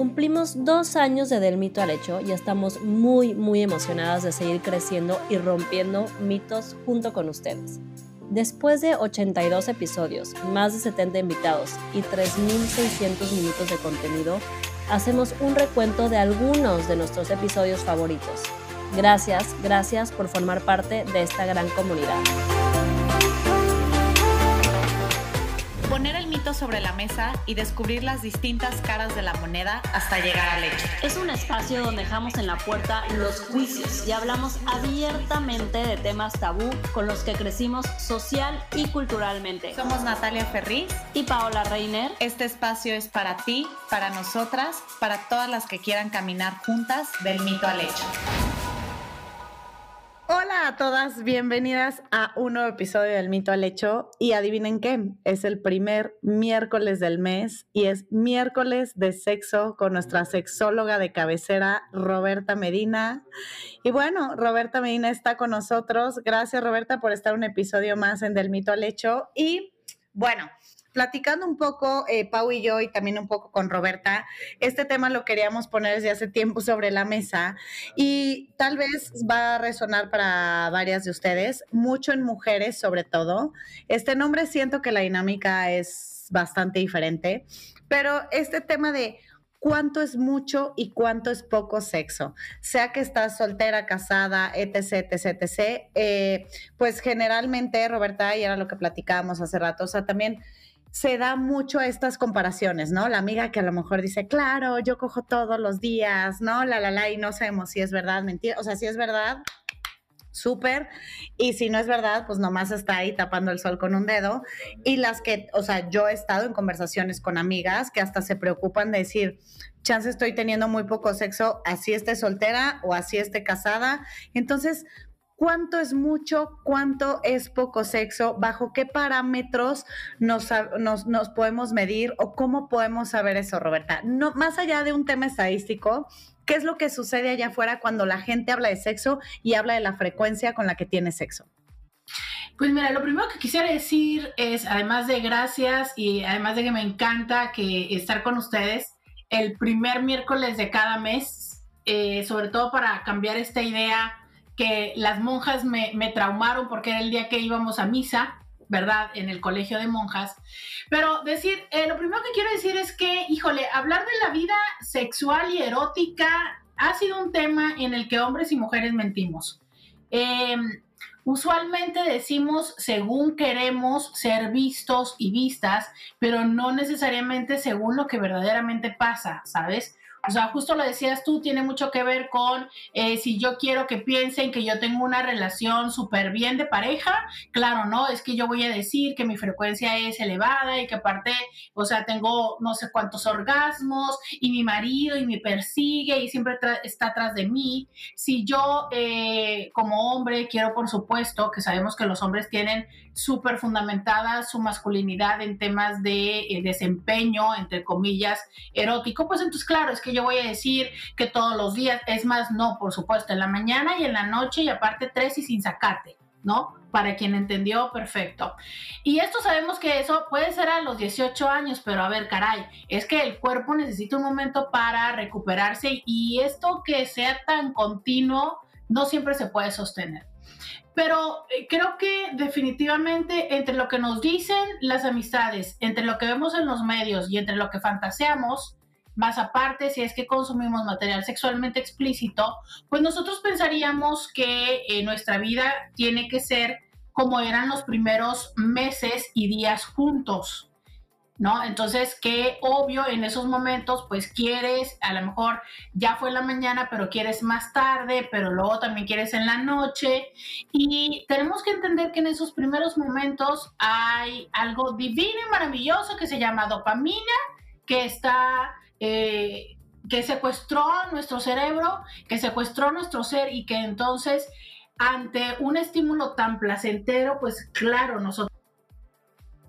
Cumplimos dos años de Del Mito al Hecho y estamos muy, muy emocionadas de seguir creciendo y rompiendo mitos junto con ustedes. Después de 82 episodios, más de 70 invitados y 3.600 minutos de contenido, hacemos un recuento de algunos de nuestros episodios favoritos. Gracias, gracias por formar parte de esta gran comunidad. Poner el mito sobre la mesa y descubrir las distintas caras de la moneda hasta llegar al hecho. Es un espacio donde dejamos en la puerta los juicios y hablamos abiertamente de temas tabú con los que crecimos social y culturalmente. Somos Natalia Ferriz y Paola Reiner. Este espacio es para ti, para nosotras, para todas las que quieran caminar juntas del mito al hecho. Hola a todas, bienvenidas a un nuevo episodio del Mito al Hecho. Y adivinen qué, es el primer miércoles del mes y es miércoles de sexo con nuestra sexóloga de cabecera, Roberta Medina. Y bueno, Roberta Medina está con nosotros. Gracias, Roberta, por estar un episodio más en Del Mito al Hecho. Y bueno, platicando un poco, eh, Pau y yo, y también un poco con Roberta, este tema lo queríamos poner desde hace tiempo sobre la mesa y tal vez va a resonar para varias de ustedes, mucho en mujeres sobre todo. Este nombre siento que la dinámica es bastante diferente, pero este tema de cuánto es mucho y cuánto es poco sexo. Sea que estás soltera, casada, etc., etc., etc., pues generalmente, Roberta, y era lo que platicábamos hace rato, o sea, también se da mucho estas comparaciones, ¿no? La amiga que a lo mejor dice, claro, yo cojo todos los días, ¿no? La, la, la, y no sabemos si es verdad, mentira. O sea, si es verdad, súper. Y si no es verdad, pues nomás está ahí tapando el sol con un dedo. Y las que, o sea, yo he estado en conversaciones con amigas que hasta se preocupan de decir, chance estoy teniendo muy poco sexo, así esté soltera o así esté casada. Entonces, cuánto es mucho, cuánto es poco sexo, bajo qué parámetros nos, nos, podemos medir o cómo podemos saber eso, Roberta. No, más allá de un tema estadístico, ¿qué es lo que sucede allá afuera cuando la gente habla de sexo y habla de la frecuencia con la que tiene sexo? Pues mira, lo primero que quisiera decir es, además de gracias y además de que me encanta que estar con ustedes el primer miércoles de cada mes, eh, sobre todo para cambiar esta idea que las monjas me, traumaron porque era el día que íbamos a misa, ¿verdad? En el colegio de monjas. Pero decir, eh, lo primero que quiero decir es que, híjole, hablar de la vida sexual y erótica ha sido un tema en el que hombres y mujeres mentimos. Em, usualmente decimos según queremos ser vistos y vistas, pero no necesariamente según lo que verdaderamente pasa, ¿sabes? O sea, justo lo decías tú, tiene mucho que ver con eh, si yo quiero que piensen que yo tengo una relación súper bien de pareja, claro, ¿no? Es que yo voy a decir que mi frecuencia es elevada y que aparte, o sea, tengo no sé cuántos orgasmos y mi marido y me persigue y siempre está atrás de mí. Si yo eh, como hombre quiero, por supuesto, que sabemos que los hombres tienen súper fundamentada su masculinidad en temas de eh, desempeño, entre comillas, erótico, pues entonces claro, es que yo voy a decir que todos los días, es más, no, por supuesto, en la mañana y en la noche y aparte tres y sin sacarte, ¿no? Para quien entendió, perfecto. Y esto sabemos que eso puede ser a los 18 años, pero a ver, caray, es que el cuerpo necesita un momento para recuperarse y esto que sea tan continuo no siempre se puede sostener. Pero eh, creo que definitivamente entre lo que nos dicen las amistades, entre lo que vemos en los medios y entre lo que fantaseamos, más aparte, si es que consumimos material sexualmente explícito, pues nosotros pensaríamos que eh, nuestra vida tiene que ser como eran los primeros meses y días juntos, ¿no? Entonces, que obvio en esos momentos, pues quieres, a lo mejor ya fue la mañana, pero quieres más tarde, pero luego también quieres en la noche. Y tenemos que entender que en esos primeros momentos hay algo divino y maravilloso que se llama dopamina, que está eh, que secuestró nuestro cerebro, que secuestró nuestro ser y que entonces ante un estímulo tan placentero, pues claro, nosotros...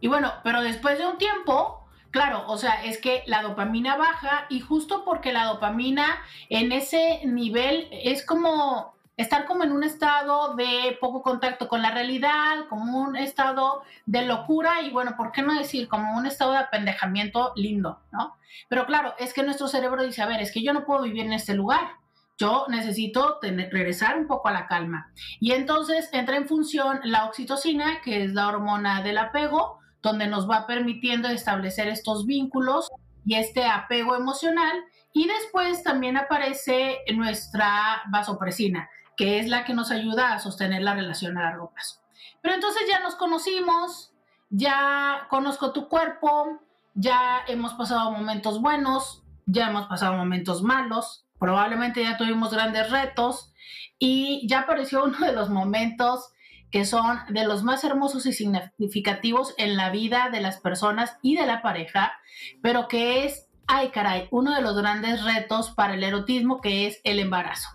Y bueno, pero después de un tiempo, claro, o sea, es que la dopamina baja y justo porque la dopamina en ese nivel es como estar como en un estado de poco contacto con la realidad, como un estado de locura y bueno, ¿por qué no decir como un estado de apendejamiento lindo, ¿no? Pero claro, es que nuestro cerebro dice, a ver, es que yo no puedo vivir en este lugar, yo necesito regresar un poco a la calma. Y entonces entra en función la oxitocina, que es la hormona del apego, donde nos va permitiendo establecer estos vínculos y este apego emocional. Y después también aparece nuestra vasopresina, que es la que nos ayuda a sostener la relación a largo plazo. Pero entonces ya nos conocimos, ya conozco tu cuerpo, ya hemos pasado momentos buenos, ya hemos pasado momentos malos, probablemente ya tuvimos grandes retos y ya apareció uno de los momentos que son de los más hermosos y significativos en la vida de las personas y de la pareja, pero que es, ay caray, uno de los grandes retos para el erotismo, que es el embarazo.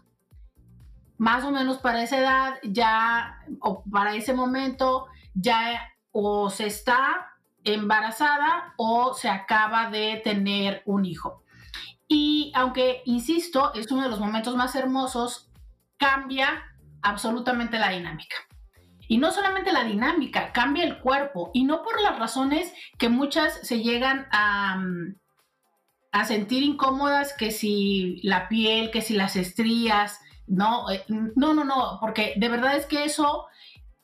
Más o menos para esa edad, ya, o para ese momento, ya o se está embarazada o se acaba de tener un hijo. Y aunque, insisto, es uno de los momentos más hermosos, cambia absolutamente la dinámica. Y no solamente la dinámica, cambia el cuerpo. Y no por las razones que muchas se llegan a, a sentir incómodas, que si la piel, que si las estrías. No, eh, no, no, no, porque de verdad es que eso,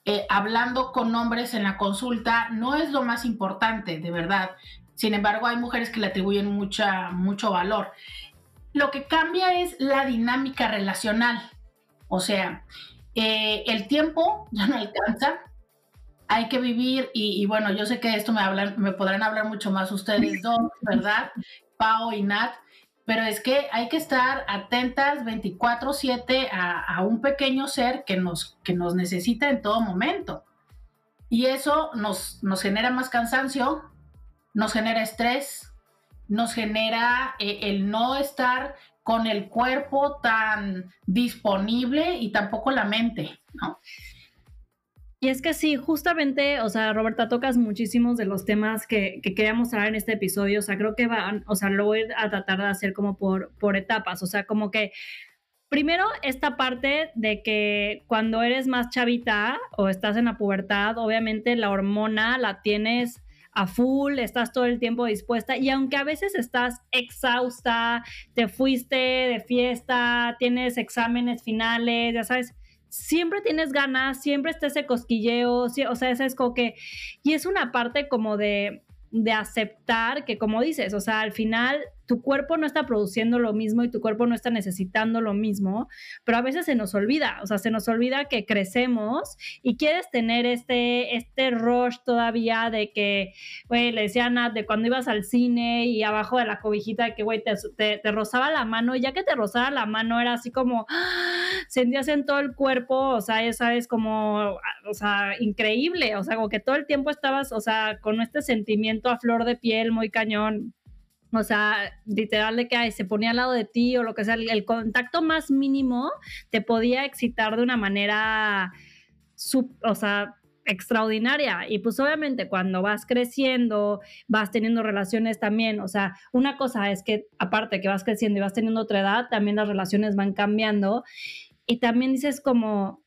eh, hablando con hombres en la consulta, no es lo más importante, de verdad. Sin embargo, hay mujeres que le atribuyen mucha, mucho valor. Lo que cambia es la dinámica relacional. O sea, eh, el tiempo ya no alcanza. Hay que vivir, y, bueno, yo sé que esto me, hablan, me podrán hablar mucho más ustedes dos, ¿verdad? Pau y Nat, pero es que hay que estar atentas 24/7 a, a, un pequeño ser que nos, que nos necesita en todo momento. Y eso nos, nos genera más cansancio, nos genera estrés, nos genera eh, el no estar con el cuerpo tan disponible y tampoco la mente, ¿no? Y es que sí, justamente, o sea, Roberta, tocas muchísimos de los temas que, que, queríamos hablar en este episodio, o sea, creo que van, o sea, lo voy a tratar de hacer como por, por etapas, o sea, como que primero esta parte de que cuando eres más chavita o estás en la pubertad, obviamente la hormona la tienes a full, estás todo el tiempo dispuesta y aunque a veces estás exhausta, te fuiste de fiesta, tienes exámenes finales, ya sabes, siempre tienes ganas, siempre está ese cosquilleo, o sea, ese es como que, y es una parte como de, de aceptar que como dices, o sea, al final tu cuerpo no está produciendo lo mismo y tu cuerpo no está necesitando lo mismo, pero a veces se nos olvida, o sea, se nos olvida que crecemos y quieres tener este, este rush todavía de que, güey, le decía a de cuando ibas al cine y abajo de la cobijita de que, güey, te, te, rozaba la mano, y ya que te rozaba la mano era así como, ¡ah! sentías en todo el cuerpo, o sea, ya sabes, como, o sea, increíble, o sea, como que todo el tiempo estabas, o sea, con este sentimiento a flor de piel muy cañón. O sea, literal de que se ponía al lado de ti o lo que sea, el, contacto más mínimo te podía excitar de una manera, o sea, extraordinaria. Y pues obviamente cuando vas creciendo, vas teniendo relaciones también, o sea, una cosa es que aparte que vas creciendo y vas teniendo otra edad, también las relaciones van cambiando. Y también dices como,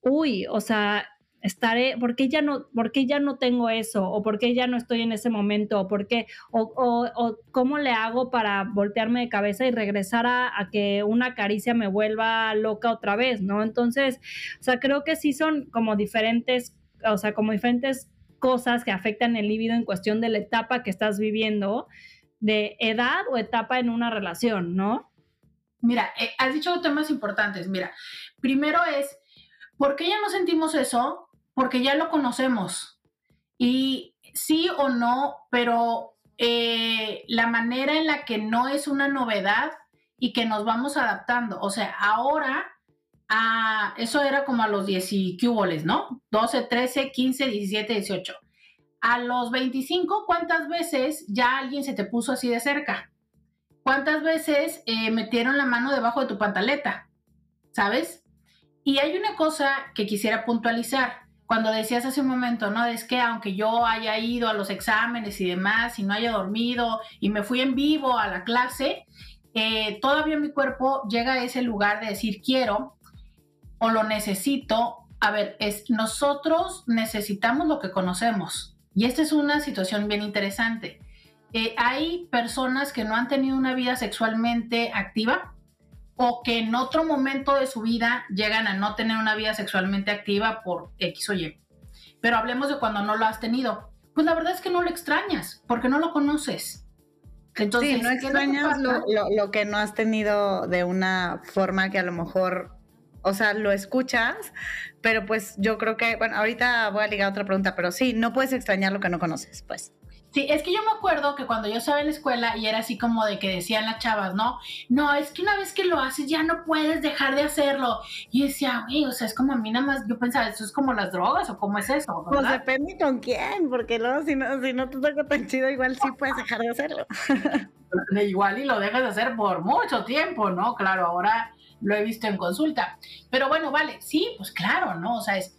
uy, o sea, estaré, ¿por qué ya no, por qué ya no tengo eso? ¿O por qué ya no estoy en ese momento? ¿O por qué? ¿O, o, cómo le hago para voltearme de cabeza y regresar a, a, que una caricia me vuelva loca otra vez, ¿no? Entonces, o sea, creo que sí son como diferentes, o sea, como diferentes cosas que afectan el líbido en cuestión de la etapa que estás viviendo, de edad o etapa en una relación, ¿no? Mira, eh, has dicho temas importantes. Mira, primero es, ¿por qué ya no sentimos eso? Porque ya lo conocemos. Y sí o no, pero eh, la manera en la que no es una novedad y que nos vamos adaptando. O sea, ahora, a, eso era como a los 10 y ¿no? 12, 13, 15, 17, 18. A los 25, ¿cuántas veces ya alguien se te puso así de cerca? ¿Cuántas veces eh, metieron la mano debajo de tu pantaleta? ¿Sabes? Y hay una cosa que quisiera puntualizar cuando decías hace un momento, ¿no? Es que aunque yo haya ido a los exámenes y demás y no haya dormido y me fui en vivo a la clase, eh, todavía mi cuerpo llega a ese lugar de decir quiero. o lo necesito, a ver, es nosotros necesitamos lo que conocemos. Y esta es una situación bien interesante. Eh, hay personas que no han tenido una vida sexualmente activa o que en otro momento de su vida llegan a no tener una vida sexualmente activa por X o Y. Pero hablemos de cuando no lo has tenido. Pues la verdad es que no lo extrañas porque no lo conoces. Entonces, sí, no extrañas lo, lo, que no has tenido de una forma que a lo mejor, o sea, lo escuchas, pero pues yo creo que, bueno, ahorita voy a ligar otra pregunta, pero sí, no puedes extrañar lo que no conoces, pues. Sí, es que yo me acuerdo que cuando yo estaba en la escuela y era así como de que decían las chavas, ¿no? No, es que una vez que lo haces ya no puedes dejar de hacerlo. Y decía, güey, o sea, es como a mí nada más, yo pensaba, ¿eso es como las drogas o cómo es eso? Pues depende con quién, porque luego si no, si no te toca tan chido, igual sí puedes dejar de hacerlo. igual y lo dejas de hacer por mucho tiempo, ¿no? Claro, ahora lo he visto en consulta. Pero bueno, vale, sí, pues claro, ¿no? O sea, es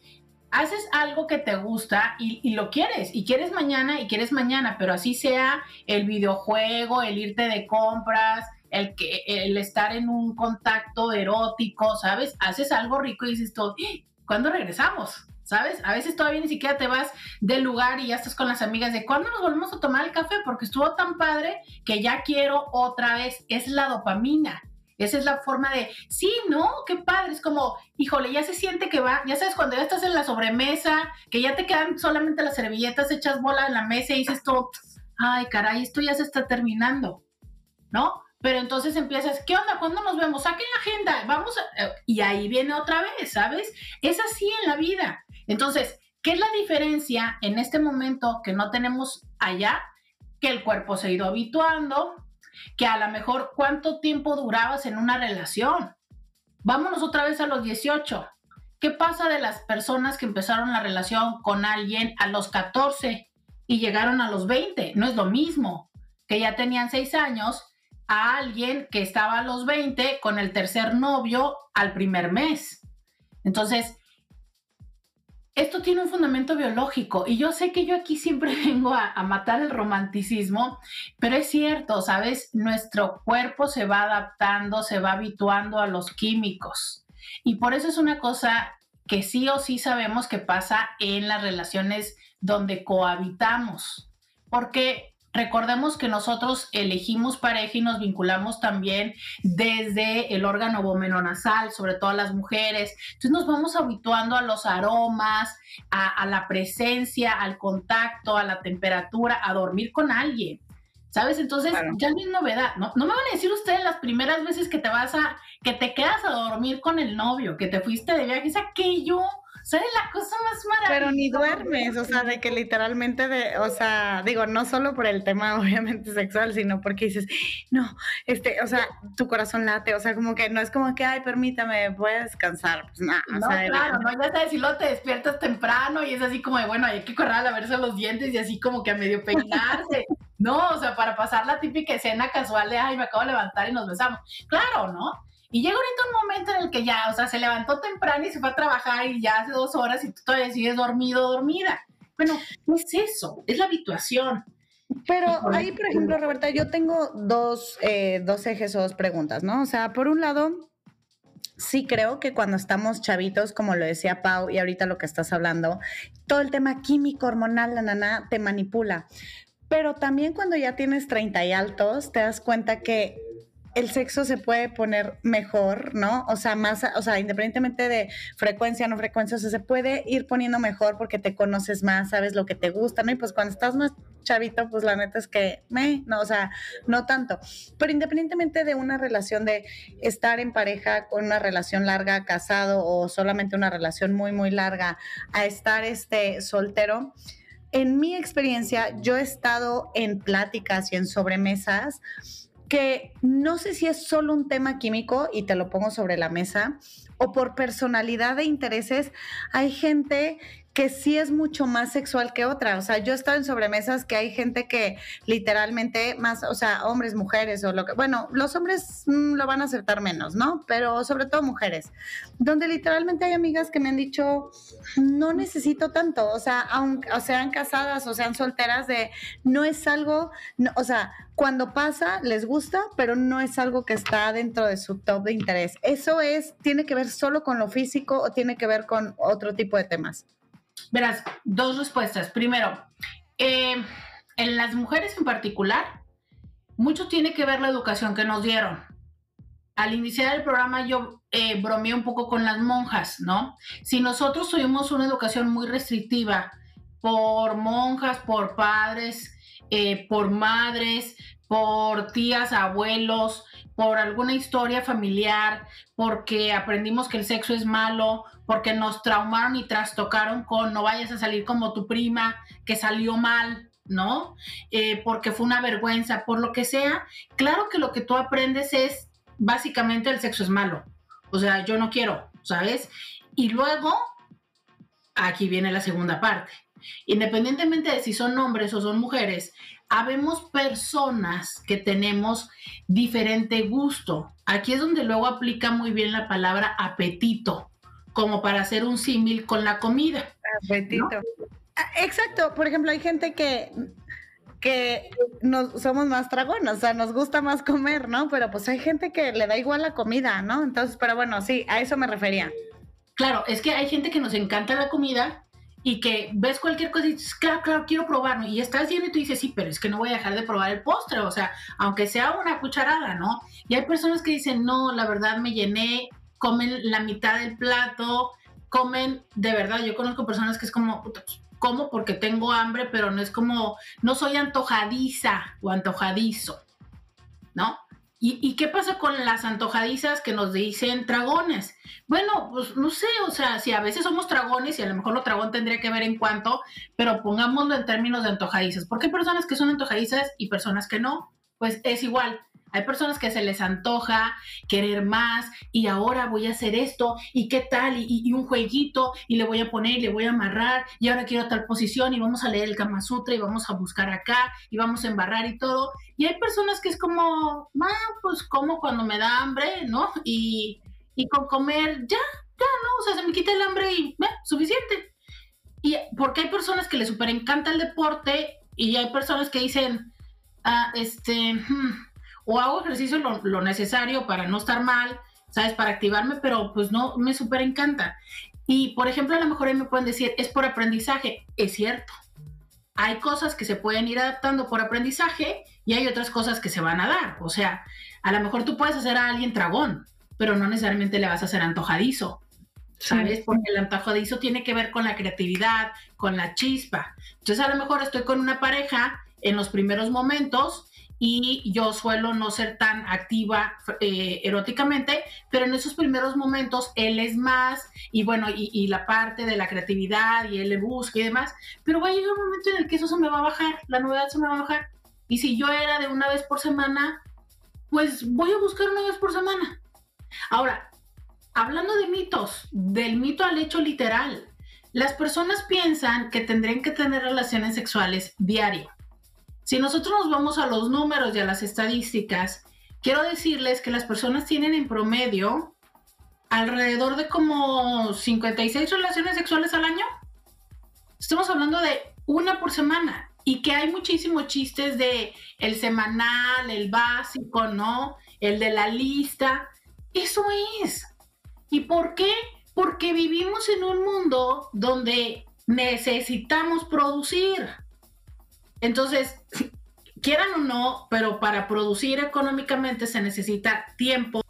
haces algo que te gusta y, lo quieres, y quieres mañana y quieres mañana, pero así sea el videojuego, el irte de compras, el, que, el estar en un contacto erótico, ¿sabes? Haces algo rico y dices tú, ¡Ah! ¿cuándo regresamos? ¿Sabes? A veces todavía ni siquiera te vas del lugar y ya estás con las amigas de cuándo nos volvemos a tomar el café porque estuvo tan padre que ya quiero otra vez. Es la dopamina. Esa es la forma de, sí, ¿no? Qué padre. Es como, híjole, ya se siente que va, ya sabes, cuando ya estás en la sobremesa, que ya te quedan solamente las servilletas echas bola en la mesa y dices tú, ay, caray, esto ya se está terminando, ¿no? Pero entonces empiezas, ¿qué onda? ¿Cuándo nos vemos? Saquen la agenda, vamos a... Eh, y ahí viene otra vez, ¿sabes? Es así en la vida. Entonces, ¿qué es la diferencia en este momento que no tenemos allá? Que el cuerpo se ha ido habituando, que a lo mejor cuánto tiempo durabas en una relación. Vámonos otra vez a los 18. ¿Qué pasa de las personas que empezaron la relación con alguien a los 14 y llegaron a los 20? No es lo mismo que ya tenían 6 años a alguien que estaba a los 20 con el tercer novio al primer mes. Entonces, esto tiene un fundamento biológico y yo sé que yo aquí siempre vengo a, matar el romanticismo, pero es cierto, ¿sabes? Nuestro cuerpo se va adaptando, se va habituando a los químicos y por eso es una cosa que sí o sí sabemos que pasa en las relaciones donde cohabitamos, porque Recordemos que nosotros elegimos pareja y nos vinculamos también desde el órgano vomenonasal, sobre todo a las mujeres. Entonces nos vamos habituando a los aromas, a, la presencia, al contacto, a la temperatura, a dormir con alguien. ¿Sabes? Entonces, ya no es novedad. No, no me van a decir ustedes las primeras veces que te vas a, que te quedas a dormir con el novio, que te fuiste de viaje, es aquello ¿Sabes la cosa más maravillosa? Pero ni duermes, o sea, de que literalmente, de, o sea, digo, no solo por el tema obviamente sexual, sino porque dices, no, este, o sea, tu corazón late, o sea, como que no es como que, ay, permítame, voy a descansar, pues nada. No, claro, no, ya sabes, si lo te despiertas temprano y es así como de, bueno, hay que correr a lavarse los dientes y así como que a medio peinarse. no, o sea, para pasar la típica escena casual de, ay, me acabo de levantar y nos besamos. Claro, ¿no? Y llega ahorita un momento en el que ya, o sea, se levantó temprano y se fue a trabajar y ya hace dos horas y tú todavía sigues dormido dormida. Bueno, ¿qué es eso? Es la habituación. Pero ahí, por ejemplo, Roberta, yo tengo dos, eh, dos ejes o dos preguntas, ¿no? O sea, por un lado, sí creo que cuando estamos chavitos, como lo decía Pau y ahorita lo que estás hablando, todo el tema químico, hormonal, la nana, te manipula. Pero también cuando ya tienes 30 y altos, te das cuenta que el sexo se puede poner mejor, ¿no? O sea, más, o sea, independientemente de frecuencia, no frecuencia, o sea, se puede ir poniendo mejor porque te conoces más, sabes lo que te gusta, ¿no? Y pues cuando estás más chavito, pues la neta es que, me, no, o sea, no tanto. Pero independientemente de una relación de estar en pareja con una relación larga, casado o solamente una relación muy, muy larga, a estar este soltero, en mi experiencia, yo he estado en pláticas y en sobremesas que no sé si es solo un tema químico y te lo pongo sobre la mesa o por personalidad de intereses, hay gente que sí es mucho más sexual que otra. O sea, yo he estado en sobremesas que hay gente que literalmente más, o sea, hombres, mujeres o lo que, bueno, los hombres mm, lo van a aceptar menos, ¿no? Pero sobre todo mujeres, donde literalmente hay amigas que me han dicho, no necesito tanto, o sea, aunque o sean casadas o sean solteras, de no es algo, o sea, cuando pasa les gusta, pero no es algo que está dentro de su top de interés. Eso es, tiene que ver solo con lo físico o tiene que ver con otro tipo de temas. Verás, dos respuestas. Primero, eh, en las mujeres en particular, mucho tiene que ver la educación que nos dieron. Al iniciar el programa yo eh, bromeé un poco con las monjas, ¿no? Si nosotros tuvimos una educación muy restrictiva por monjas, por padres, eh, por madres, por tías, abuelos, por alguna historia familiar, porque aprendimos que el sexo es malo, porque nos traumaron y trastocaron con no vayas a salir como tu prima, que salió mal, ¿no? Eh, porque fue una vergüenza, por lo que sea. Claro que lo que tú aprendes es, básicamente, el sexo es malo. O sea, yo no quiero, ¿sabes? Y luego, aquí viene la segunda parte. Independientemente de si son hombres o son mujeres, habemos personas que tenemos diferente gusto. Aquí es donde luego aplica muy bien la palabra apetito, como para hacer un símil con la comida. Apetito. Ah, exacto, por ejemplo, hay gente que que nos, somos más dragones, o sea, nos gusta más comer, ¿no? Pero pues hay gente que le da igual la comida, ¿no? Entonces, pero bueno, sí, a eso me refería. Claro, es que hay gente que nos encanta la comida y que ves cualquier cosa y dices, claro, claro, quiero probarlo. Y estás viendo y tú dices, sí, pero es que no voy a dejar de probar el postre, o sea, aunque sea una cucharada, ¿no? Y hay personas que dicen, no, la verdad me llené, comen la mitad del plato, comen, de verdad, yo conozco personas que es como, como porque tengo hambre, pero no es como, no soy antojadiza o antojadizo, ¿no? ¿Y, qué pasa con las antojadizas que nos dicen dragones? Bueno, pues no sé, o sea, si a veces somos dragones y a lo mejor lo dragón tendría que ver en cuanto, pero pongámoslo en términos de antojadizas. Porque hay personas que son antojadizas y personas que no. Pues es igual. Hay personas que se les antoja querer más y ahora voy a hacer esto y qué tal y, un jueguito y le voy a poner y le voy a amarrar y ahora quiero tal posición y vamos a leer el Kama Sutra y vamos a buscar acá y vamos a embarrar y todo. Y hay personas que es como, ah, pues como cuando me da hambre, ¿no? Y, y con comer ya, ya, ¿no? O sea, se me quita el hambre y, eh, suficiente. Y porque hay personas que les super encanta el deporte y hay personas que dicen, ah, este, hmm, o hago ejercicio lo, necesario para no estar mal, ¿sabes? Para activarme, pero pues no, me súper encanta. Y, por ejemplo, a lo mejor ahí me pueden decir, es por aprendizaje. Es cierto. Hay cosas que se pueden ir adaptando por aprendizaje y hay otras cosas que se van a dar. O sea, a lo mejor tú puedes hacer a alguien tragón, pero no necesariamente le vas a hacer antojadizo. ¿Sabes? Porque el antojadizo tiene que ver con la creatividad, con la chispa. Entonces, a lo mejor estoy con una pareja en los primeros momentos y yo suelo no ser tan activa eh, eróticamente, pero en esos primeros momentos él es más y bueno, y, la parte de la creatividad y él le busca y demás, pero va a llegar un momento en el que eso se me va a bajar, la novedad se me va a bajar. Y si yo era de una vez por semana, pues voy a buscar una vez por semana. Ahora, hablando de mitos, del mito al hecho literal, las personas piensan que tendrían que tener relaciones sexuales diario. Si nosotros nos vamos a los números y a las estadísticas, quiero decirles que las personas tienen en promedio alrededor de como 56 relaciones sexuales al año. Estamos hablando de una por semana y que hay muchísimos chistes de el semanal, el básico, ¿no? El de la lista. Eso es. ¿Y por qué? Porque vivimos en un mundo donde necesitamos producir. Entonces, quieran o no, pero para producir económicamente se necesita tiempo.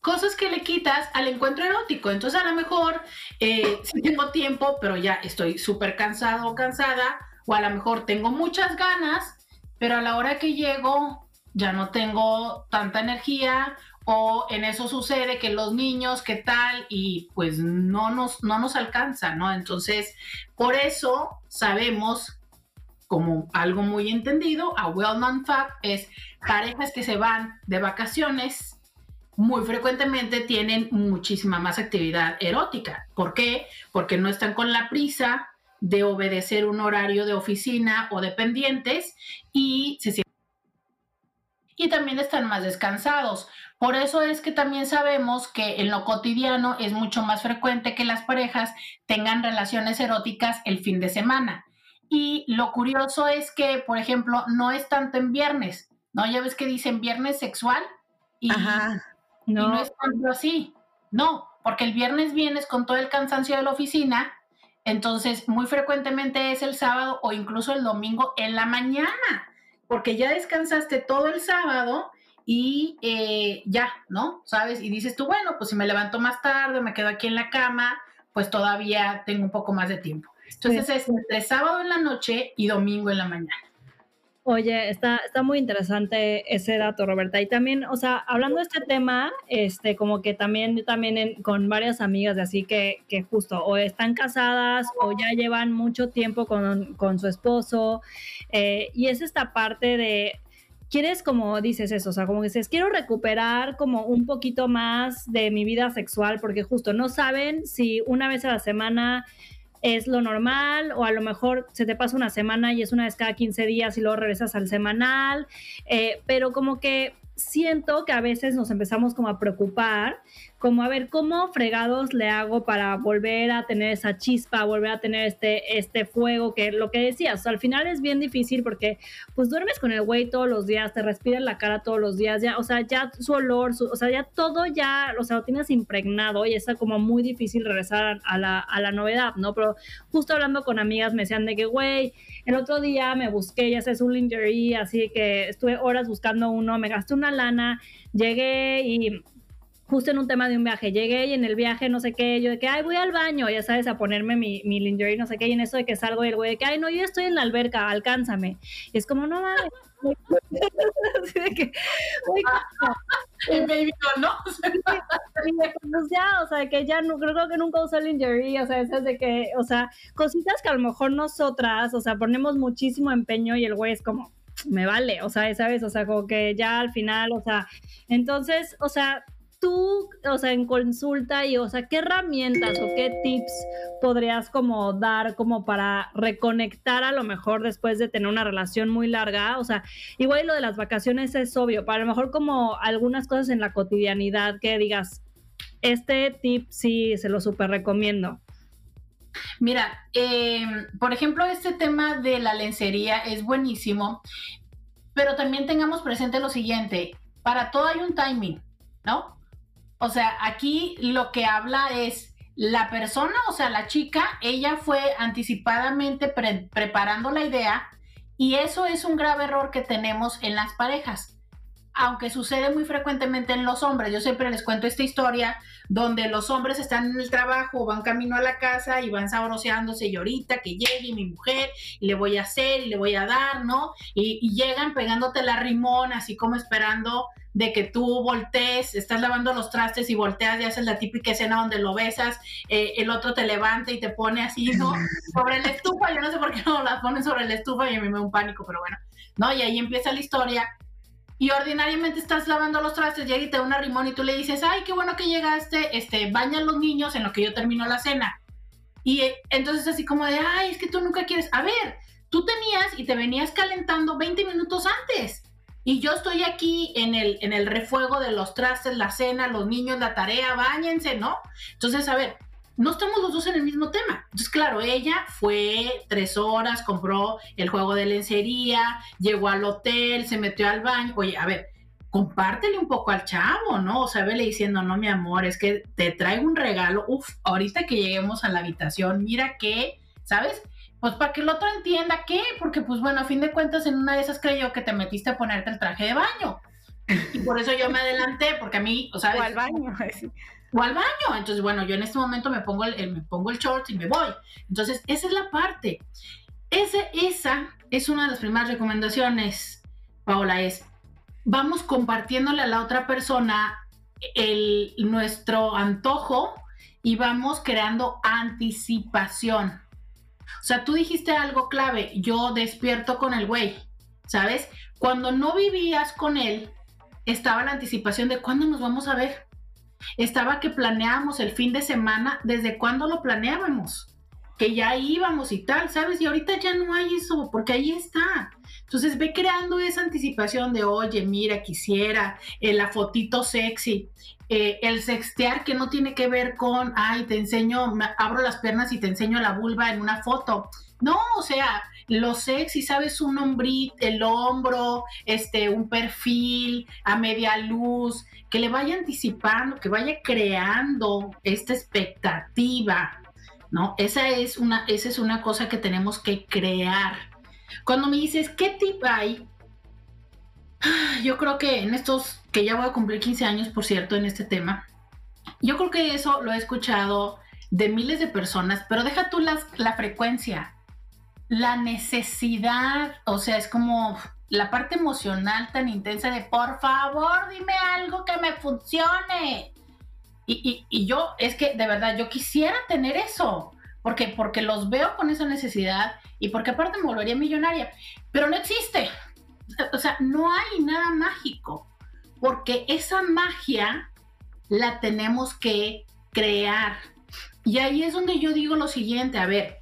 Cosas que le quitas al encuentro erótico. Entonces, a lo mejor eh, sí tengo tiempo, pero ya estoy súper cansado o cansada, o a lo mejor tengo muchas ganas, pero a la hora que llego ya no tengo tanta energía o en eso sucede que los niños, ¿qué tal? Y pues no nos, no nos alcanza, ¿no? Entonces, por eso sabemos como algo muy entendido, a well-known fact es parejas que se van de vacaciones muy frecuentemente tienen muchísima más actividad erótica. ¿Por qué? Porque no están con la prisa de obedecer un horario de oficina o dependientes y se y también están más descansados. Por eso es que también sabemos que en lo cotidiano es mucho más frecuente que las parejas tengan relaciones eróticas el fin de semana. Y lo curioso es que, por ejemplo, no es tanto en viernes, ¿no? Ya ves que dicen viernes sexual y, no. no es tanto así. No, porque el viernes vienes con todo el cansancio de la oficina, entonces muy frecuentemente es el sábado o incluso el domingo en la mañana, porque ya descansaste todo el sábado y eh, ya, ¿no? ¿Sabes? Y dices tú, bueno, pues si me levanto más tarde, me quedo aquí en la cama, pues todavía tengo un poco más de tiempo. Entonces es entre sábado en la noche y domingo en la mañana. Oye, está, está muy interesante ese dato, Roberta. Y también, o sea, hablando de este tema, este, como que también, yo también con varias amigas de así que, que justo o están casadas o ya llevan mucho tiempo con, con su esposo. Eh, y es esta parte de, quieres como dices eso, o sea, como que dices, quiero recuperar como un poquito más de mi vida sexual, porque justo no saben si una vez a la semana es lo normal o a lo mejor se te pasa una semana y es una vez cada 15 días y luego regresas al semanal, eh, pero como que siento que a veces nos empezamos como a preocupar como a ver cómo fregados le hago para volver a tener esa chispa, volver a tener este, este fuego, que lo que decías, al final es bien difícil porque pues duermes con el güey todos los días, te respiras la cara todos los días, ya, o sea, ya su olor, o sea, ya todo ya, o sea, lo tienes impregnado y está como muy difícil regresar a la, a la novedad, ¿no? Pero justo hablando con amigas me decían de que, güey, el otro día me busqué, ya sé, un lingerie, así que estuve horas buscando uno, me gasté una lana, llegué y justo en un tema de un viaje. Llegué y en el viaje no sé qué, yo de que, ay, voy al baño, ya sabes, a ponerme mi, mi lingerie, no sé qué, y en eso de que salgo y el güey de que, ay, no, yo estoy en la alberca, alcánzame. Y es como, no mames. Que, el baby ¿no? pues ya, o sea, que ya no, creo que nunca usó lingerie, o sea, esas de que, o sea, cositas que a lo mejor nosotras, o sea, ponemos muchísimo empeño y el güey es como, me vale, o sea, ¿sabes? O sea, como que ya al final, o sea, entonces, o sea, tú, o sea, en consulta y, o sea, qué herramientas o qué tips podrías como dar como para reconectar a lo mejor después de tener una relación muy larga? O sea, igual lo de las vacaciones es obvio, para lo mejor como algunas cosas en la cotidianidad que digas, este tip sí se lo súper recomiendo. Mira, em, por ejemplo, este tema de la lencería es buenísimo, pero también tengamos presente lo siguiente, para todo hay un timing, ¿no? O sea, aquí lo que habla es la persona, o sea, la chica, ella fue anticipadamente preparando la idea y eso es un grave error que tenemos en las parejas aunque sucede muy frecuentemente en los hombres. Yo siempre les cuento esta historia donde los hombres están en el trabajo, van camino a la casa y van sabroseándose y ahorita que llegue mi mujer y le voy a hacer y le voy a dar, ¿no? Y, llegan pegándote la rimón, así como esperando de que tú voltees, estás lavando los trastes y volteas y haces la típica escena donde lo besas, eh, el otro te levanta y te pone así, ¿no? Sobre la estufa, yo no sé por qué no la ponen sobre la estufa y a mí me da un pánico, pero bueno, ¿no? Y ahí empieza la historia y ordinariamente estás lavando los trastes, llega y te da una rimón y tú le dices, ay, qué bueno que llegaste, este, bañan los niños en lo que yo termino la cena. Y eh, entonces así como de, ay, es que tú nunca quieres, a ver, tú tenías y te venías calentando 20 minutos antes. Y yo estoy aquí en el, en el refuego de los trastes, la cena, los niños, la tarea, bañense, ¿no? Entonces, a ver, no estamos los dos en el mismo tema. Entonces, claro, ella fue tres horas, compró el juego de lencería, llegó al hotel, se metió al baño. Oye, a ver, compártele un poco al chavo, ¿no? O sea, vele diciendo, no, mi amor, es que te traigo un regalo. Uf, ahorita que lleguemos a la habitación, mira que, ¿sabes? Pues para que el otro entienda qué, porque pues bueno, a fin de cuentas en una de esas creyó que te metiste a ponerte el traje de baño. Y por eso yo me adelanté, porque a mí, o sea, al baño o al baño. Entonces, bueno, yo en este momento me pongo el, me pongo el short y me voy. Entonces, esa es la parte. Ese, esa es una de las primeras recomendaciones, Paola, es vamos compartiéndole a la otra persona el, nuestro antojo y vamos creando anticipación. O sea, tú dijiste algo clave, yo despierto con el güey, ¿sabes? Cuando no vivías con él, estaba la anticipación de cuándo nos vamos a ver. Estaba que planeábamos el fin de semana, desde cuándo lo planeábamos que ya íbamos y tal, ¿sabes? Y ahorita ya no hay eso, porque ahí está. Entonces ve creando esa anticipación de, oye, mira, quisiera, eh, la fotito sexy, eh, el sextear que no tiene que ver con, ay, te enseño, abro las piernas y te enseño la vulva en una foto. No, o sea, lo sexy, ¿sabes? Un hombrito, el hombro, este, un perfil a media luz, que le vaya anticipando, que vaya creando esta expectativa ¿no? Esa es una, esa es una cosa que tenemos que crear. Cuando me dices, ¿qué tip hay? Yo creo que en estos, que ya voy a cumplir 15 años, por cierto, en este tema, yo creo que eso lo he escuchado de miles de personas, pero deja tú las, la frecuencia, la necesidad, o sea, es como la parte emocional tan intensa de, por favor, dime algo que me funcione. Y, yo, es que de verdad, yo quisiera tener eso, porque, porque los veo con esa necesidad y porque aparte me volvería millonaria, pero no existe. O sea, no hay nada mágico, porque esa magia la tenemos que crear. Y ahí es donde yo digo lo siguiente, a ver,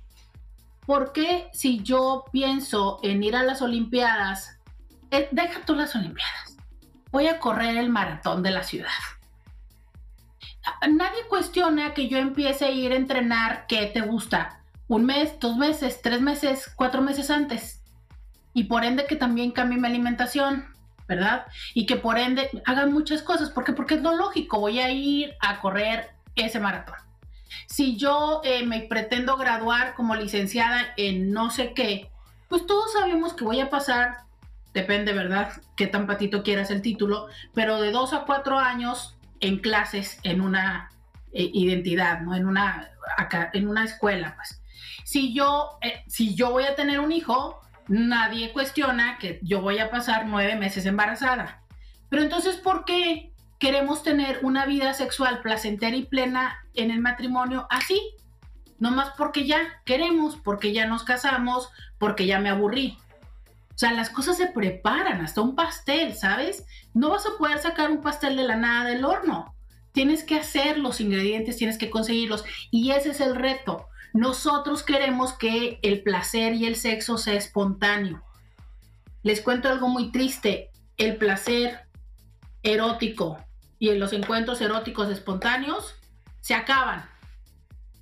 ¿por qué si yo pienso en ir a las Olimpiadas, eh, deja tú las Olimpiadas, voy a correr el maratón de la ciudad? nadie cuestiona que yo empiece a ir a entrenar que te gusta un mes, dos meses, tres meses, cuatro meses antes. Y por ende que también cambie mi alimentación, ¿verdad? Y que por ende hagan muchas cosas. ¿Por qué? Porque es lo lógico. Voy a ir a correr ese maratón. Si yo eh, me pretendo graduar como licenciada en no sé qué, pues todos sabemos que voy a pasar, depende, ¿verdad? Qué tan patito quieras el título, pero de dos a cuatro años en clases en una eh, identidad, ¿no? En una, en una escuela, pues. Si yo, eh, si yo voy a tener un hijo, nadie cuestiona que yo voy a pasar nueve meses embarazada. Pero entonces, ¿por qué queremos tener una vida sexual placentera y plena en el matrimonio así? No más porque ya queremos, porque ya nos casamos, porque ya me aburrí. O sea, las cosas se preparan, hasta un pastel, ¿sabes? No vas a poder sacar un pastel de la nada del horno. Tienes que hacer los ingredientes, tienes que conseguirlos. Y ese es el reto. Nosotros queremos que el placer y el sexo sea espontáneo. Les cuento algo muy triste. El placer erótico y los encuentros eróticos espontáneos se acaban.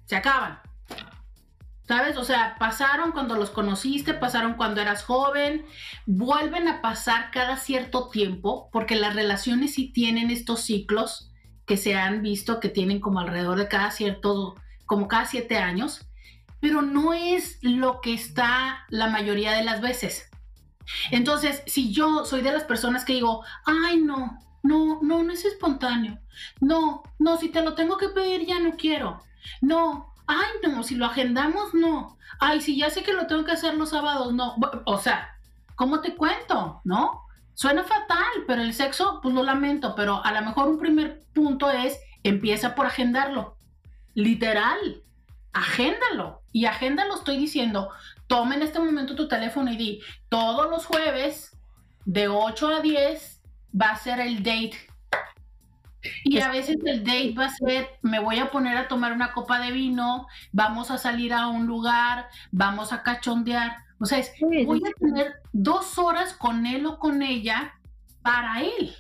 Se acaban. ¿Sabes? O sea, pasaron cuando los conociste, pasaron cuando eras joven, vuelven a pasar cada cierto tiempo, porque las relaciones sí tienen estos ciclos que se han visto que tienen como alrededor de cada cierto, como cada siete años, pero no es lo que está la mayoría de las veces. Entonces, si yo soy de las personas que digo, ay, no, no, no, no es espontáneo. No, no, si te lo tengo que pedir ya no quiero. No, ay, no, si lo agendamos, no. Ay, si ya sé que lo tengo que hacer los sábados, no. O sea, ¿cómo te cuento? ¿No? Suena fatal, pero el sexo, pues lo lamento, pero a lo mejor un primer punto es, empieza por agendarlo. Literal, agéndalo. Y agéndalo, estoy diciendo, toma en este momento tu teléfono y di, todos los jueves, de 8 a 10, va a ser el date y a veces el date va a ser, me voy a poner a tomar una copa de vino, vamos a salir a un lugar, vamos a cachondear. O sea, voy a tener dos horas con él o con ella para él.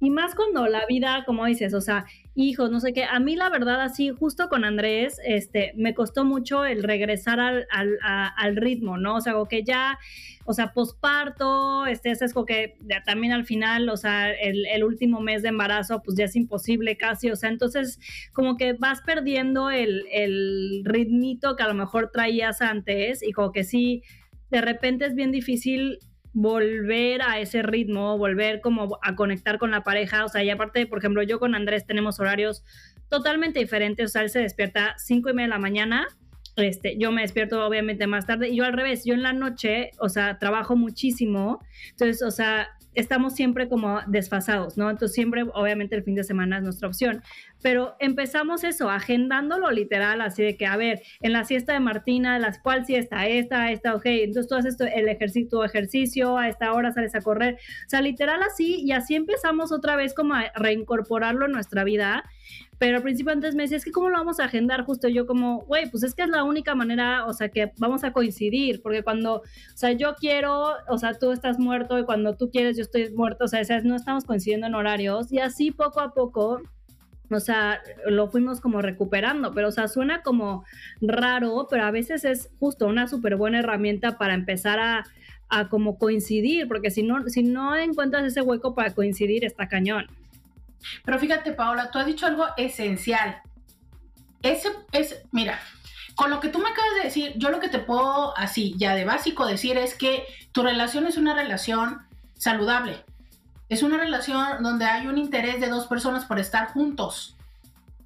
Y más cuando la vida, como dices, o sea, hijos, no sé qué. A mí la verdad, así, justo con Andrés, este, me costó mucho el regresar al, al, al ritmo, ¿no? O sea, como que ya, o sea, posparto, este, es como que también al final, o sea, el, el, último mes de embarazo, pues ya es imposible casi, o sea, entonces como que vas perdiendo el, el ritmito que a lo mejor traías antes y como que sí, de repente es bien difícil volver a ese ritmo, volver como a conectar con la pareja, o sea, y aparte, por ejemplo, yo con Andrés tenemos horarios totalmente diferentes, o sea, él se despierta cinco y media de la mañana, este, yo me despierto obviamente más tarde y yo al revés, yo en la noche, o sea, trabajo muchísimo, entonces, o sea, estamos siempre como desfasados, ¿no? Entonces siempre, obviamente, el fin de semana es nuestra opción. pero empezamos eso, agendándolo literal, así de que, a ver, en la siesta de Martina, las cual siesta, esta, esta, ok, entonces tú haces el ejercicio, tu ejercicio, a esta hora sales a correr, o sea, literal así, y así empezamos otra vez como a reincorporarlo en nuestra vida. Pero al principio antes me decía, es que cómo lo vamos a agendar justo yo como, güey, pues es que es la única manera, o sea, que vamos a coincidir, porque cuando, o sea, yo quiero, o sea, tú estás muerto y cuando tú quieres yo estoy muerto, o sea, no estamos coincidiendo en horarios y así poco a poco o sea, lo fuimos como recuperando, pero o sea, suena como raro, pero a veces es justo una súper buena herramienta para empezar a, a, como coincidir, porque si no, si no encuentras ese hueco para coincidir, está cañón. Pero fíjate, Paola, tú has dicho algo esencial. Ese es, mira, con lo que tú me acabas de decir, yo lo que te puedo así, ya de básico decir es que tu relación es una relación saludable es una relación donde hay un interés de dos personas por estar juntos,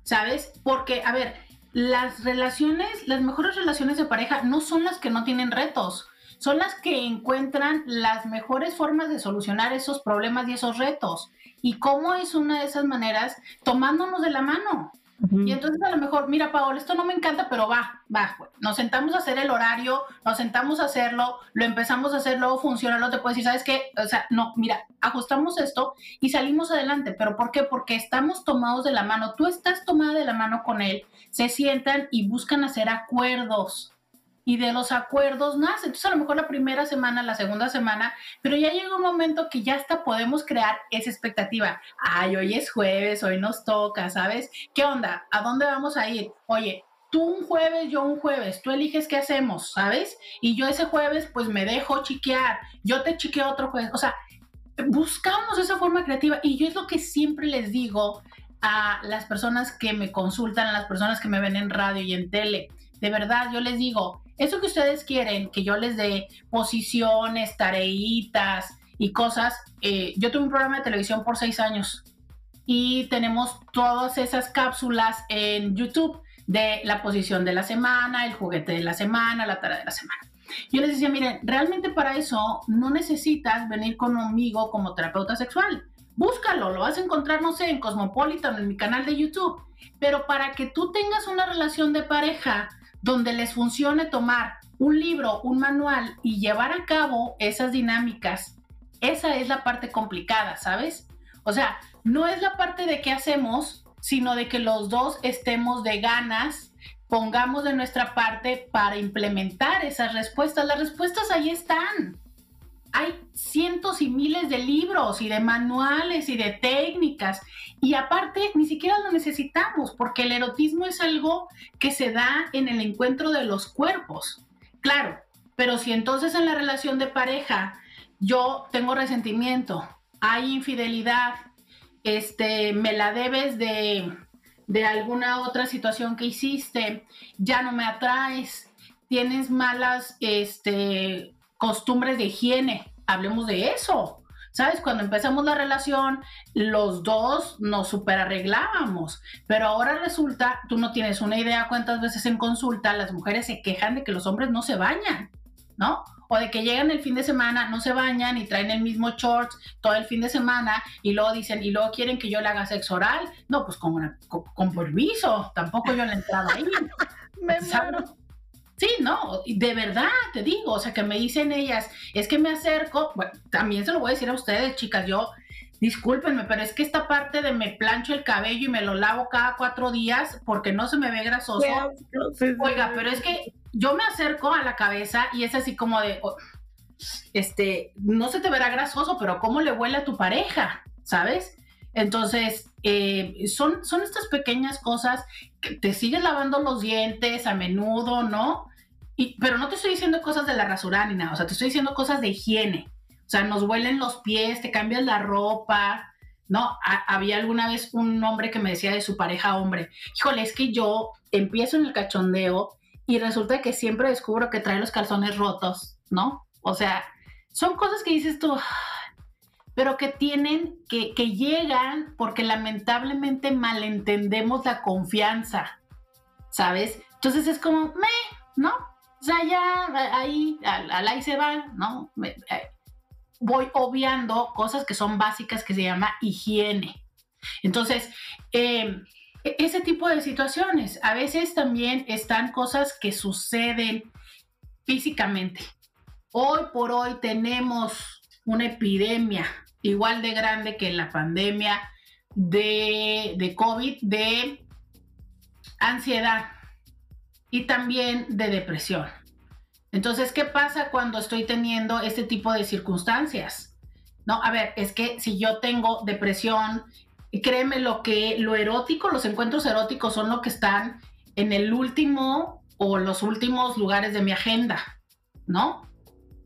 ¿sabes? Porque, a ver, las relaciones, las mejores relaciones de pareja no son las que no tienen retos, son las que encuentran las mejores formas de solucionar esos problemas y esos retos. ¿Y cómo es una de esas maneras? Tomándonos de la mano. Y entonces a lo mejor, mira, Paola, esto no me encanta, pero va, va, nos sentamos a hacer el horario, nos sentamos a hacerlo, lo empezamos a hacer, luego funciona, luego te puedes decir, ¿sabes qué? O sea, no, mira, ajustamos esto y salimos adelante. ¿Pero por qué? Porque estamos tomados de la mano, tú estás tomada de la mano con él, se sientan y buscan hacer acuerdos y de los acuerdos nace. Entonces a lo mejor la primera semana, la segunda semana, pero ya llega un momento que ya hasta podemos crear esa expectativa. Ay, hoy es jueves, hoy nos toca, ¿sabes? ¿Qué onda? ¿A dónde vamos a ir? Oye, tú un jueves, yo un jueves, tú eliges qué hacemos, ¿sabes? Y yo ese jueves pues me dejo chiquear, yo te chiqueo otro jueves, o sea, buscamos esa forma creativa y yo es lo que siempre les digo a las personas que me consultan, a las personas que me ven en radio y en tele. De verdad, yo les digo, eso que ustedes quieren, que yo les dé posiciones, tareitas y cosas, eh, yo tuve un programa de televisión por seis años y tenemos todas esas cápsulas en YouTube de la posición de la semana, el juguete de la semana, la tarea de la semana. Yo les decía, miren, realmente para eso no necesitas venir conmigo como terapeuta sexual. Búscalo, lo vas a encontrar, no sé, en Cosmopolitan, en mi canal de YouTube. Pero para que tú tengas una relación de pareja donde les funcione tomar un libro, un manual y llevar a cabo esas dinámicas, esa es la parte complicada, ¿sabes? O sea, no es la parte de qué hacemos, sino de que los dos estemos de ganas, pongamos de nuestra parte para implementar esas respuestas. Las respuestas ahí están hay cientos y miles de libros y de manuales y de técnicas. Y aparte, ni siquiera lo necesitamos, porque el erotismo es algo que se da en el encuentro de los cuerpos. Claro, pero si entonces en la relación de pareja yo tengo resentimiento, hay infidelidad, este, me la debes de, de alguna otra situación que hiciste, ya no me atraes, tienes malas, este, costumbres de higiene, hablemos de eso. ¿Sabes? Cuando empezamos la relación, los dos nos super arreglábamos, pero ahora resulta, tú no tienes una idea cuántas veces en consulta las mujeres se quejan de que los hombres no se bañan, ¿no? O de que llegan el fin de semana, no se bañan y traen el mismo shorts todo el fin de semana y luego dicen, y luego quieren que yo le haga sexo oral. No, pues con, con, permiso, tampoco yo le entraba ahí. Me muero. Sí, no, de verdad te digo, o sea, que me dicen ellas, es que me acerco, bueno, también se lo voy a decir a ustedes, chicas, yo, discúlpenme, pero es que esta parte de me plancho el cabello y me lo lavo cada cuatro días porque no se me ve grasoso. Oiga, pero es que yo me acerco a la cabeza y es así como de, oh, este, no se te verá grasoso, pero ¿cómo le huele a tu pareja? ¿Sabes? Entonces, eh, son, son estas pequeñas cosas que te sigues lavando los dientes a menudo, ¿no? Y, pero no te estoy diciendo cosas de la rasurada ni nada, o sea, te estoy diciendo cosas de higiene. O sea, nos huelen los pies, te cambias la ropa, ¿no? había alguna vez un hombre que me decía de su pareja hombre, híjole, es que yo empiezo en el cachondeo y resulta que siempre descubro que trae los calzones rotos, ¿no? O sea, son cosas que dices tú, pero que tienen, que, que llegan porque lamentablemente malentendemos la confianza, ¿sabes? Entonces es como, me, ¿no? O sea, ya ahí, al, ahí se van, ¿no? Eh, voy obviando cosas que son básicas que se llama higiene. Entonces, eh, e-, ese tipo de situaciones. A veces también están cosas que suceden físicamente. Hoy por hoy tenemos una epidemia igual de grande que la pandemia de, de COVID, de ansiedad y también de depresión. Entonces, ¿qué pasa cuando estoy teniendo este tipo de circunstancias? No, a ver, es que si yo tengo depresión, créeme lo que lo erótico, los encuentros eróticos son lo que están en el último o los últimos lugares de mi agenda, ¿no?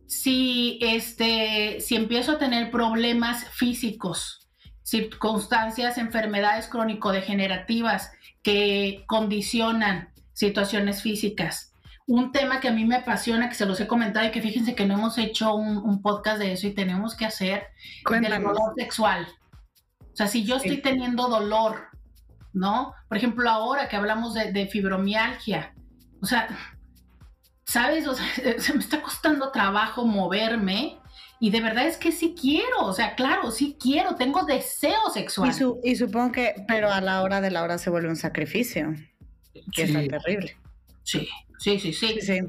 Si este si empiezo a tener problemas físicos, circunstancias, enfermedades crónico-degenerativas que condicionan situaciones físicas, un tema que a mí me apasiona, que se los he comentado y que fíjense que no hemos hecho un, podcast de eso y tenemos que hacer, del dolor sexual. O sea, si yo estoy teniendo dolor, ¿no? Por ejemplo, ahora que hablamos de, fibromialgia, o sea, ¿sabes? O sea, se me está costando trabajo moverme y de verdad es que sí quiero, o sea, claro, sí quiero, tengo deseo sexual. Y, supongo que, pero a la hora de la hora se vuelve un sacrificio, que es tan terrible. Sí, Sí, sí, sí,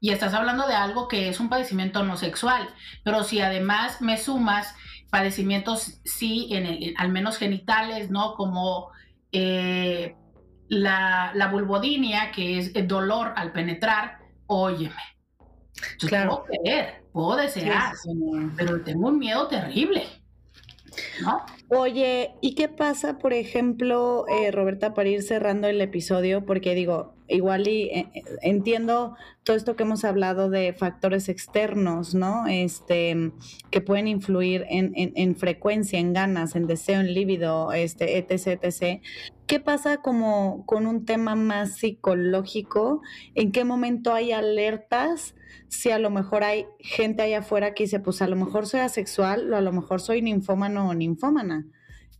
Y estás hablando de algo que es un padecimiento no sexual, pero si además me sumas padecimientos, sí, en el, al menos genitales, ¿no? Como eh, la, la, vulvodinia, que es el dolor al penetrar, óyeme. claro. puedo querer, puedo desear, pero tengo un miedo terrible. Oye, ¿y qué pasa, por ejemplo, eh, Roberta, para ir cerrando el episodio? Porque digo, igual y eh, eh, entiendo todo esto que hemos hablado de factores externos, ¿no? Este, que pueden influir en, en, frecuencia, en ganas, en deseo, en líbido, este, etc, etc. ¿Qué pasa como con un tema más psicológico? ¿En qué momento hay alertas? Si a lo mejor hay gente allá afuera que dice, pues a lo mejor soy asexual o a lo mejor soy ninfómano o ninfómana.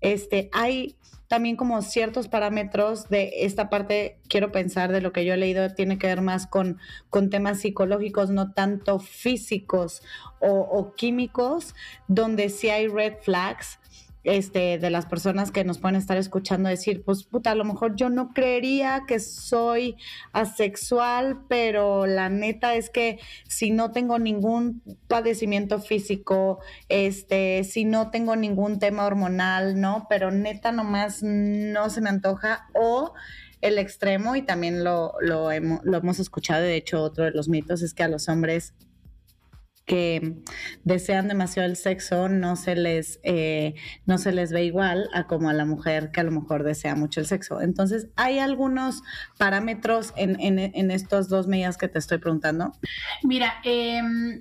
Este, hay también como ciertos parámetros de esta parte, quiero pensar de lo que yo he leído, tiene que ver más con, con temas psicológicos, no tanto físicos o, o químicos, donde sí hay red flags este, de las personas que nos pueden estar escuchando decir, pues puta, a lo mejor yo no creería que soy asexual, pero la neta es que si no tengo ningún padecimiento físico, este, si no tengo ningún tema hormonal, ¿no? Pero neta nomás no se me antoja o el extremo y también lo, lo, lo hemos escuchado, de hecho otro de los mitos es que a los hombres que desean demasiado el sexo no se les eh, no se les ve igual a como a la mujer que a lo mejor desea mucho el sexo. Entonces, ¿hay algunos parámetros en, en, estos dos medidas que te estoy preguntando? Mira, em,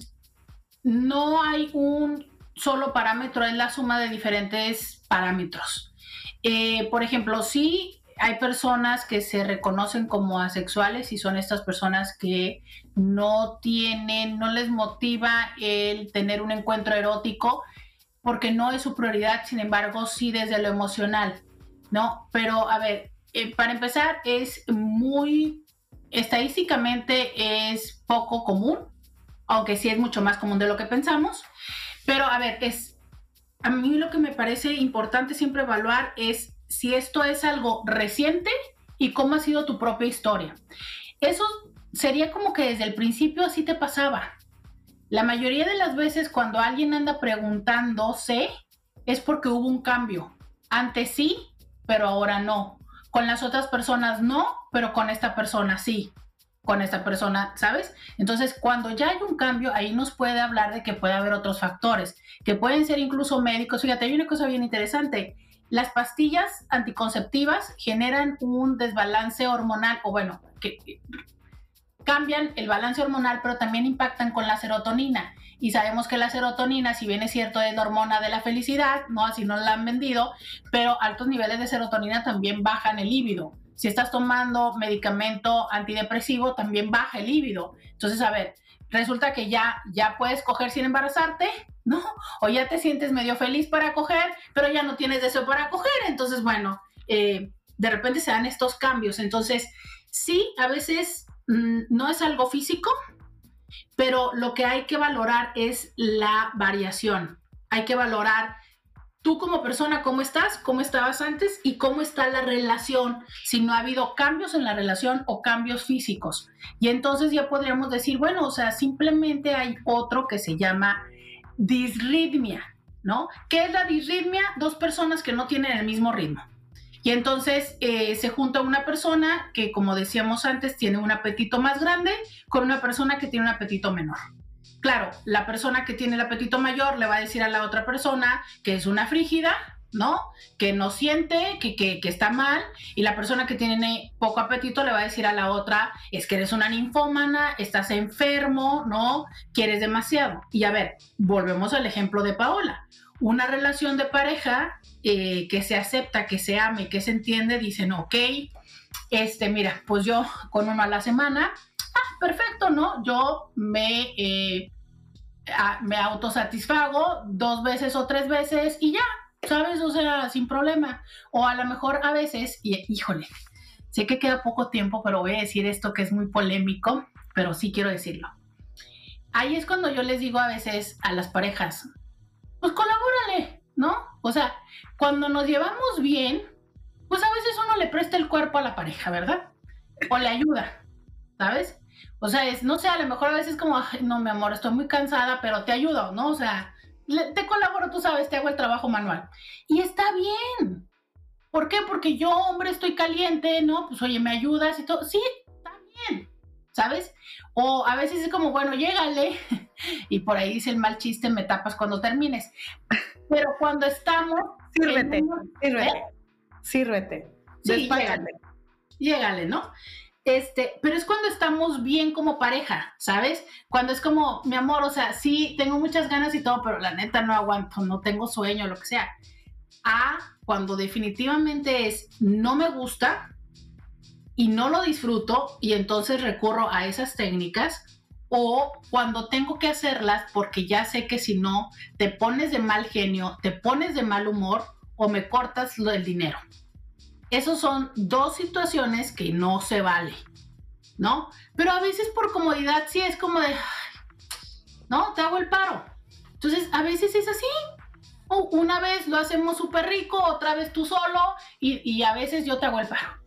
no hay un solo parámetro, es la suma de diferentes parámetros. Eh, por ejemplo, sí hay personas que se reconocen como asexuales y son estas personas que no tienen, no les motiva el tener un encuentro erótico porque no es su prioridad, sin embargo, sí desde lo emocional, ¿no? Pero a ver, eh, para empezar, es muy, estadísticamente es poco común, aunque sí es mucho más común de lo que pensamos, pero a ver, es, a mí lo que me parece importante siempre evaluar es si esto es algo reciente y cómo ha sido tu propia historia. Eso sería como que desde el principio así te pasaba. La mayoría de las veces cuando alguien anda preguntándose es porque hubo un cambio. Antes sí, pero ahora no. Con las otras personas no, pero con esta persona sí. Con esta persona, ¿sabes? Entonces, cuando ya hay un cambio, ahí nos puede hablar de que puede haber otros factores, que pueden ser incluso médicos. Fíjate, hay una cosa bien interesante. Las pastillas anticonceptivas generan un desbalance hormonal, o bueno, que cambian el balance hormonal, pero también impactan con la serotonina. Y sabemos que la serotonina, si bien es cierto, es la hormona de la felicidad, ¿no? Así nos la han vendido, pero altos niveles de serotonina también bajan el líbido. Si estás tomando medicamento antidepresivo, también baja el líbido. Entonces, a ver, resulta que ya, ya puedes coger sin embarazarte, ¿no? O ya te sientes medio feliz para coger, pero ya no tienes deseo para coger. Entonces, bueno, eh, de repente se dan estos cambios. Entonces, sí, a veces mm, no es algo físico, pero lo que hay que valorar es la variación. Hay que valorar tú como persona, ¿cómo estás? ¿Cómo estabas antes? ¿Y cómo está la relación? Si no ha habido cambios en la relación o cambios físicos. Y entonces ya podríamos decir, bueno, o sea, simplemente hay otro que se llama disritmia, ¿no? ¿Qué es la disritmia? Dos personas que no tienen el mismo ritmo. Y entonces eh, se junta una persona que, como decíamos antes, tiene un apetito más grande con una persona que tiene un apetito menor. Claro, la persona que tiene el apetito mayor le va a decir a la otra persona que es una frígida, ¿no? Que no siente, que, que, está mal, y la persona que tiene poco apetito le va a decir a la otra, es que eres una ninfómana, estás enfermo, ¿no? Quieres demasiado. Y a ver, volvemos al ejemplo de Paola. Una relación de pareja eh, que se acepta, que se ame, que se entiende, dicen, ok, este, mira, pues yo con uno a la semana, ah, perfecto, ¿no? Yo me, eh, me autosatisfago dos veces o tres veces y ya, ¿sabes? O sea, sin problema. O a lo mejor a veces, y híjole, sé que queda poco tiempo, pero voy a decir esto que es muy polémico, pero sí quiero decirlo. Ahí es cuando yo les digo a veces a las parejas, pues colabórale, ¿no? O sea, cuando nos llevamos bien, pues a veces uno le presta el cuerpo a la pareja, ¿verdad? O le ayuda, ¿sabes? O sea, es, no sé, a lo mejor a veces como, no, mi amor, estoy muy cansada, pero te ayudo, ¿no? O sea, te colaboro, tú sabes, te hago el trabajo manual. Y está bien. ¿Por qué? Porque yo, hombre, estoy caliente, ¿no? Pues oye, me ayudas y todo. Sí, está bien, ¿sabes? O a veces es como, bueno, llégale. Y por ahí dice el mal chiste, me tapas cuando termines. Pero cuando estamos... Sírvete, sírvete, ¿eh? sírvete. Sí, llégale, ¿no? Este, pero es cuando estamos bien como pareja, ¿sabes? Cuando es como, mi amor, o sea, sí, tengo muchas ganas y todo, pero la neta no aguanto, no tengo sueño, lo que sea. A cuando definitivamente es, no me gusta y no lo disfruto y entonces recurro a esas técnicas o cuando tengo que hacerlas porque ya sé que si no, te pones de mal genio, te pones de mal humor o me cortas del dinero. Esos son dos situaciones que no se vale, ¿no? Pero a veces por comodidad sí es como de, no, te hago el paro. Entonces, a veces es así. una vez lo hacemos súper rico, otra vez tú solo y, y a veces yo te hago el paro.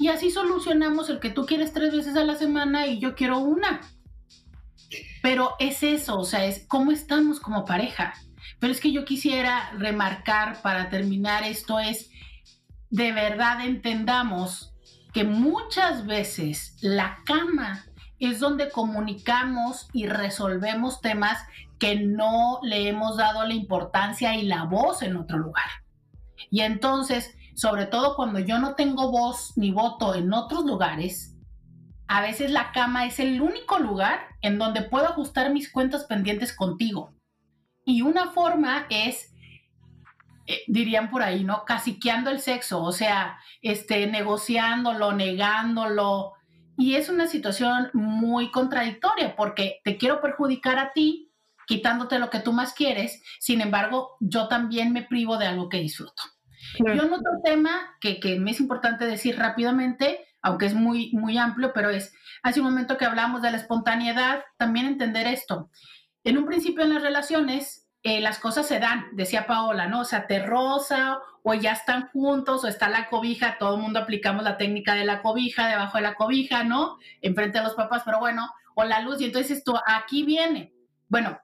Y así solucionamos el que tú quieres tres veces a la semana y yo quiero una. Pero es eso, o sea, es cómo estamos como pareja. Pero es que yo quisiera remarcar para terminar esto es, de verdad entendamos que muchas veces la cama es donde comunicamos y resolvemos temas que no le hemos dado la importancia y la voz en otro lugar. Y entonces, sobre todo cuando yo no tengo voz ni voto en otros lugares, a veces la cama es el único lugar en donde puedo ajustar mis cuentas pendientes contigo. Y una forma es eh, dirían por ahí, ¿no? Caciqueando el sexo, o sea, este, negociándolo, negándolo. Y es una situación muy contradictoria porque te quiero perjudicar a ti, quitándote lo que tú más quieres, sin embargo, yo también me privo de algo que disfruto. Y un otro tema que, que me es importante decir rápidamente, aunque es muy, muy amplio, pero es, hace un momento que hablamos de la espontaneidad, también entender esto. En un principio en las relaciones, eh, las cosas se dan, decía Paola, ¿no? O sea, te rosa o ya están juntos o está la cobija, todo el mundo aplicamos la técnica de la cobija, debajo de la cobija, ¿no? Enfrente de los papás, pero bueno, o la luz y entonces esto aquí viene. Bueno,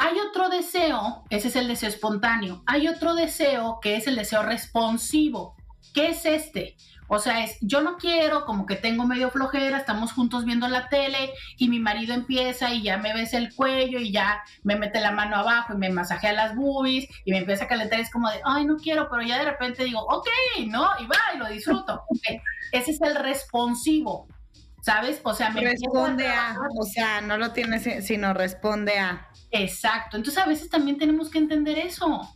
hay otro deseo, ese es el deseo espontáneo, hay otro deseo que es el deseo responsivo. ¿Qué es este? O sea, es, yo no quiero, como que tengo medio flojera, estamos juntos viendo la tele y mi marido empieza y ya me besa el cuello y ya me mete la mano abajo y me masajea las boobies y me empieza a calentar. Es como de, ay, no quiero, pero ya de repente digo, ok, ¿no? Y va y lo disfruto. Ese es el responsivo, ¿sabes? O sea, me responde a, o sea, no lo tienes, sino responde a. Exacto. Entonces a veces también tenemos que entender eso.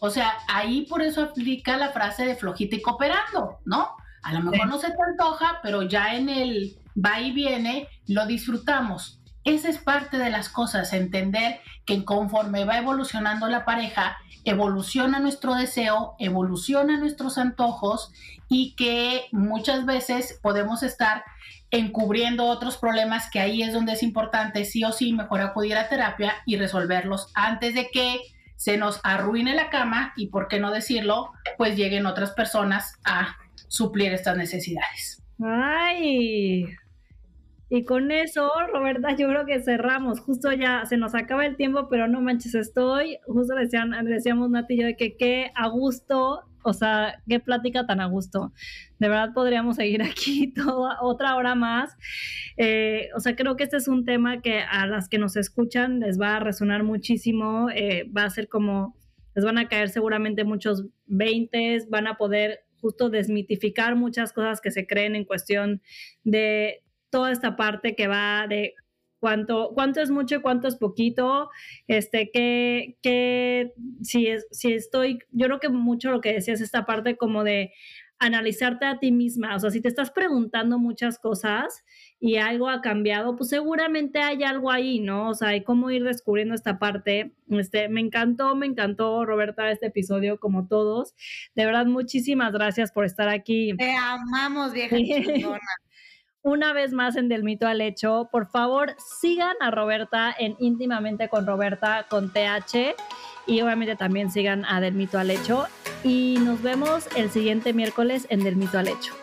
O sea, ahí por eso aplica la frase de flojita y cooperando, ¿no? A lo mejor no se te antoja, pero ya en el va y viene lo disfrutamos. Esa es parte de las cosas, entender que conforme va evolucionando la pareja, evoluciona nuestro deseo, evoluciona nuestros antojos y que muchas veces podemos estar encubriendo otros problemas que ahí es donde es importante sí o sí mejor acudir a terapia y resolverlos antes de que se nos arruine la cama y, por qué no decirlo, pues lleguen otras personas a suplir estas necesidades. Ay, y con eso, Roberta, yo creo que cerramos. Justo ya se nos acaba el tiempo, pero no manches, estoy. Justo decían, decíamos Nati y de que qué a gusto, o sea, qué plática tan a gusto. De verdad podríamos seguir aquí toda otra hora más. Eh, o sea, creo que este es un tema que a las que nos escuchan les va a resonar muchísimo. Eh, va a ser como, les van a caer seguramente muchos veintes, van a poder justo desmitificar muchas cosas que se creen en cuestión de toda esta parte que va de cuánto, cuánto es mucho y cuánto es poquito, este, que, que si, es, si estoy, yo creo que mucho lo que decías, esta parte como de analizarte a ti misma, o sea, si te estás preguntando muchas cosas y algo ha cambiado, pues seguramente hay algo ahí, ¿no? O sea, hay cómo ir descubriendo esta parte. Este, me encantó, me encantó, Roberta, este episodio, como todos. De verdad, muchísimas gracias por estar aquí. Te amamos, vieja chingona una vez más en Del Mito al Hecho. Por favor, sigan a Roberta en Íntimamente con Roberta con TH y obviamente también sigan a Del Mito al Hecho. Y nos vemos el siguiente miércoles en Del Mito al Hecho.